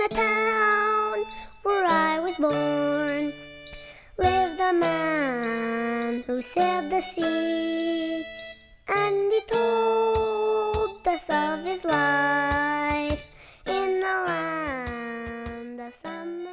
the town where I was born. Lived a man who sailed the sea, and he told us of his life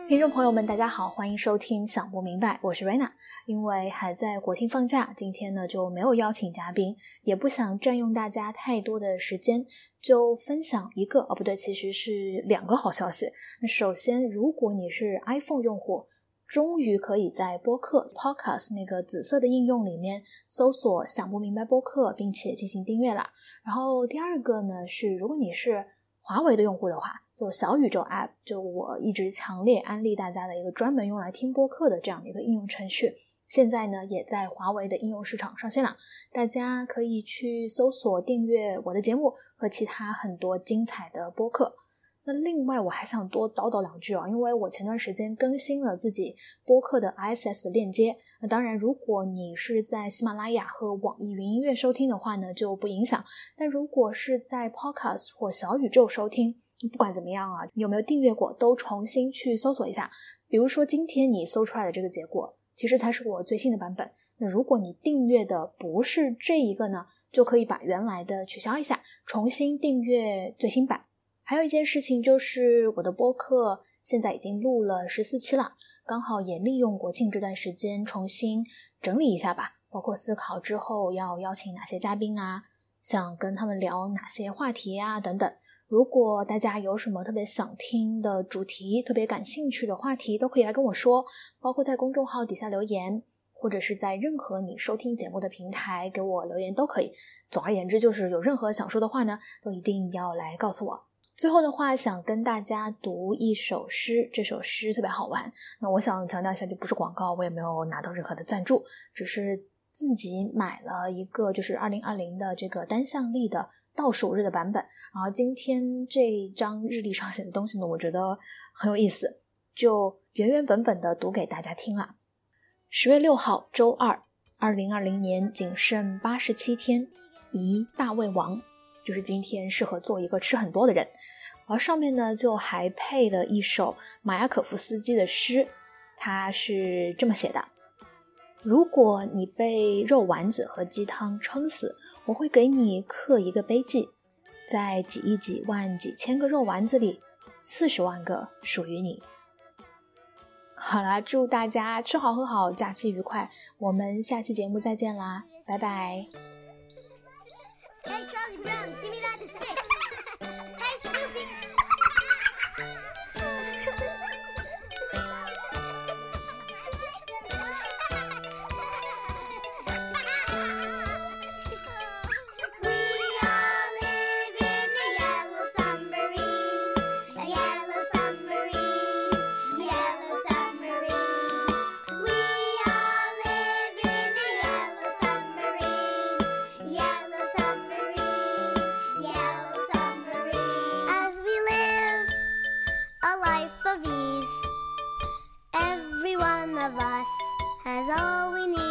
听众朋友们，大家好，欢迎收听《想不明白》，我是 Rena。因为还在国庆放假，今天呢就没有邀请嘉宾，也不想占用大家太多的时间，就分享一个哦，不对，其实是两个好消息。那首先，如果你是 iPhone 用户，终于可以在播客 Podcast 那个紫色的应用里面搜索“想不明白播客”，并且进行订阅啦。然后第二个呢是，如果你是华为的用户的话，就小宇宙 App，就我一直强烈安利大家的一个专门用来听播客的这样的一个应用程序，现在呢也在华为的应用市场上线了，大家可以去搜索订阅我的节目和其他很多精彩的播客。那另外我还想多叨叨两句啊，因为我前段时间更新了自己播客的 ISS 链接。那当然，如果你是在喜马拉雅和网易云音乐收听的话呢，就不影响。但如果是在 Podcast 或小宇宙收听，不管怎么样啊，你有没有订阅过，都重新去搜索一下。比如说今天你搜出来的这个结果，其实才是我最新的版本。那如果你订阅的不是这一个呢，就可以把原来的取消一下，重新订阅最新版。还有一件事情就是，我的播客现在已经录了十四期了，刚好也利用国庆这段时间重新整理一下吧，包括思考之后要邀请哪些嘉宾啊，想跟他们聊哪些话题啊等等。如果大家有什么特别想听的主题，特别感兴趣的话题，都可以来跟我说，包括在公众号底下留言，或者是在任何你收听节目的平台给我留言都可以。总而言之，就是有任何想说的话呢，都一定要来告诉我。最后的话，想跟大家读一首诗，这首诗特别好玩。那我想强调一下，就不是广告，我也没有拿到任何的赞助，只是自己买了一个，就是二零二零的这个单向历的倒数日的版本。然后今天这张日历上写的东西呢，我觉得很有意思，就原原本本的读给大家听了。十月六号，周二，二零二零年仅剩八十七天，宜大胃王。就是今天适合做一个吃很多的人，而上面呢就还配了一首马雅可夫斯基的诗，他是这么写的：如果你被肉丸子和鸡汤撑死，我会给你刻一个碑记，在几亿几万几千个肉丸子里，四十万个属于你。好啦，祝大家吃好喝好，假期愉快，我们下期节目再见啦，拜拜。a life of ease. Every one of us has all we need.